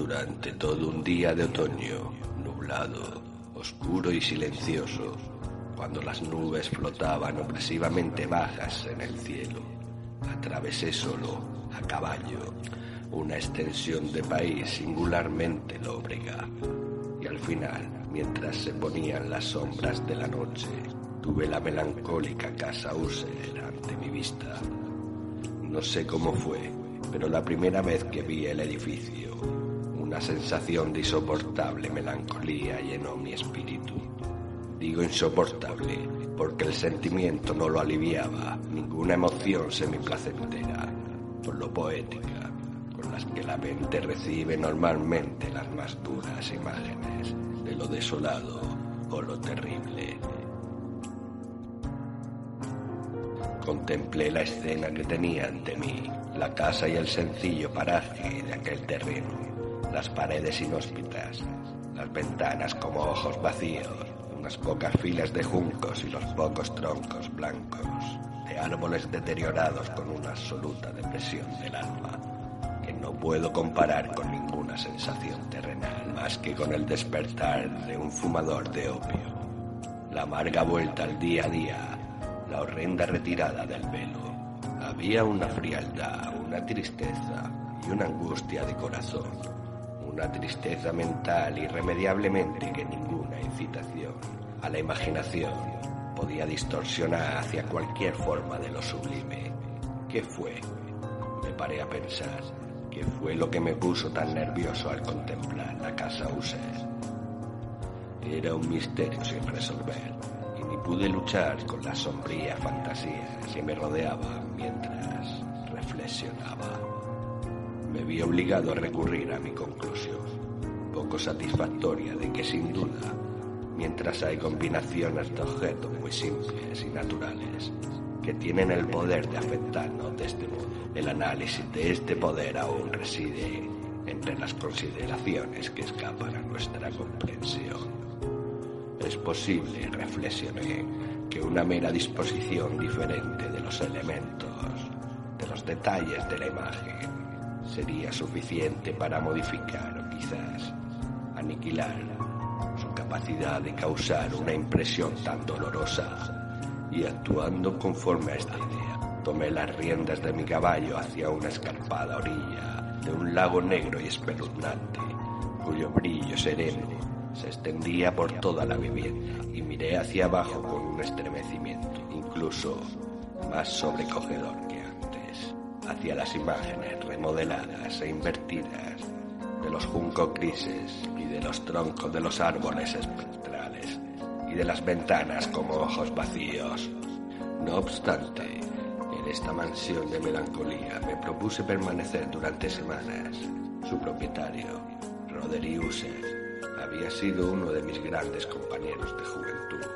Durante todo un día de otoño, nublado, oscuro y silencioso, cuando las nubes flotaban opresivamente bajas en el cielo, atravesé solo, a caballo, una extensión de país singularmente lóbrega. Y al final, mientras se ponían las sombras de la noche, tuve la melancólica casa User ante mi vista. No sé cómo fue, pero la primera vez que vi el edificio, una sensación de insoportable melancolía llenó mi espíritu. Digo insoportable porque el sentimiento no lo aliviaba, ninguna emoción semiplacentera, por lo poética, con las que la mente recibe normalmente las más duras imágenes de lo desolado o lo terrible. Contemplé la escena que tenía ante mí, la casa y el sencillo paraje de aquel terreno, las paredes inhóspitas, las ventanas como ojos vacíos, unas pocas filas de juncos y los pocos troncos blancos, de árboles deteriorados con una absoluta depresión del alma, que no puedo comparar con ninguna sensación terrenal más que con el despertar de un fumador de opio. La amarga vuelta al día a día, la horrenda retirada del velo. Había una frialdad, una tristeza y una angustia de corazón, una tristeza mental irremediablemente que ninguna incitación a la imaginación podía distorsionar hacia cualquier forma de lo sublime. ¿Qué fue? Me paré a pensar. ¿Qué fue lo que me puso tan nervioso al contemplar la casa User? Era un misterio sin resolver y ni pude luchar con la sombría fantasía que me rodeaba mientras reflexionaba. Me vi obligado a recurrir a mi conclusión, poco satisfactoria de que sin duda, mientras hay combinaciones de objetos muy simples y naturales que tienen el poder de afectarnos de este modo, el análisis de este poder aún reside entre las consideraciones que escapan a nuestra comprensión. Es posible, reflexioné, que una mera disposición diferente de los elementos, de los detalles de la imagen, sería suficiente para modificar o quizás aniquilar su capacidad de causar una impresión tan dolorosa. Y actuando conforme a esta idea, tomé las riendas de mi caballo hacia una escarpada orilla de un lago negro y espeluznante, cuyo brillo sereno se extendía por toda la vivienda y miré hacia abajo con un estremecimiento, incluso más sobrecogedor que antes, hacia las imágenes remodeladas e invertidas de los juncos grises y de los troncos de los árboles espectrales y de las ventanas como ojos vacíos. No obstante, en esta mansión de melancolía me propuse permanecer durante semanas. Su propietario, Roderick User, había sido uno de mis grandes compañeros de juventud,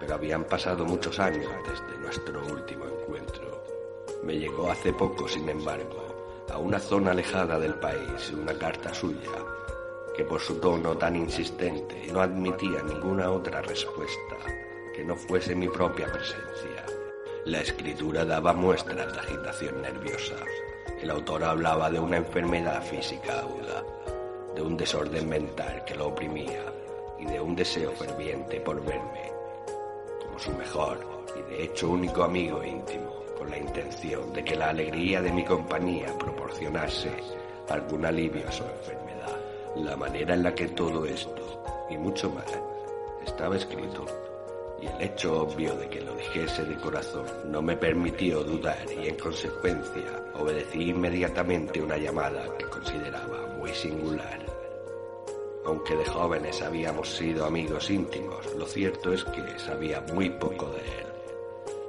pero habían pasado muchos años desde nuestro último encuentro. Me llegó hace poco, sin embargo, a una zona alejada del país una carta suya, que por su tono tan insistente no admitía ninguna otra respuesta que no fuese mi propia presencia. La escritura daba muestras de agitación nerviosa. El autor hablaba de una enfermedad física aguda, de un desorden mental que lo oprimía y de un deseo ferviente por verme como su mejor y de hecho único amigo íntimo, con la intención de que la alegría de mi compañía proporcionase algún alivio a su enfermedad. La manera en la que todo esto, y mucho más, estaba escrito, y el hecho obvio de que lo dijese de corazón no me permitió dudar y en consecuencia obedecí inmediatamente una llamada que consideraba muy singular. Aunque de jóvenes habíamos sido amigos íntimos, lo cierto es que sabía muy poco de él.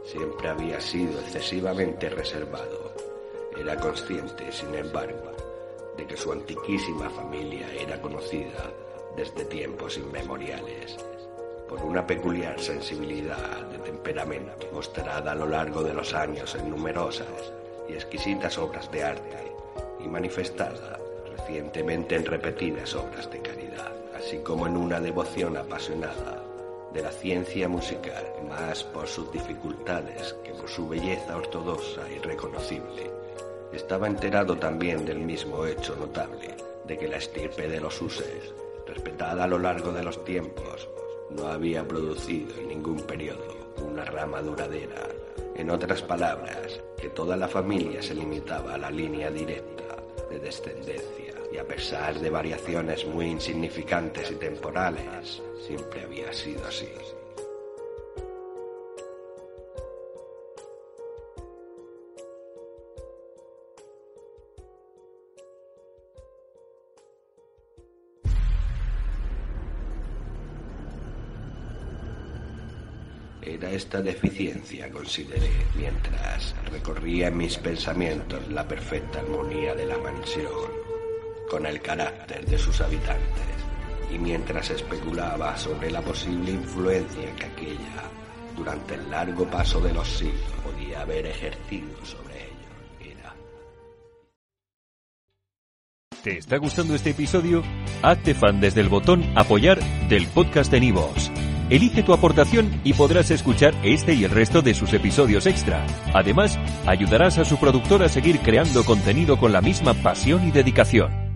Siempre había sido excesivamente reservado. Era consciente, sin embargo, de que su antiquísima familia era conocida desde tiempos inmemoriales por una peculiar sensibilidad de temperamento mostrada a lo largo de los años en numerosas y exquisitas obras de arte y manifestada recientemente en repetidas obras de caridad, así como en una devoción apasionada de la ciencia musical, más por sus dificultades que por su belleza ortodoxa y reconocible. Estaba enterado también del mismo hecho notable de que la estirpe de los uses, respetada a lo largo de los tiempos, no había producido en ningún periodo una rama duradera. En otras palabras, que toda la familia se limitaba a la línea directa de descendencia y a pesar de variaciones muy insignificantes y temporales, siempre había sido así. Era esta deficiencia, consideré, mientras recorría en mis pensamientos la perfecta armonía de la mansión, con el carácter de sus habitantes, y mientras especulaba sobre la posible influencia que aquella, durante el largo paso de los siglos, podía haber ejercido sobre ellos, era... ¿Te está gustando este episodio? Hazte fan desde el botón apoyar del podcast de Nivos. Elige tu aportación y podrás escuchar este y el resto de sus episodios extra. Además, ayudarás a su productor a seguir creando contenido con la misma pasión y dedicación.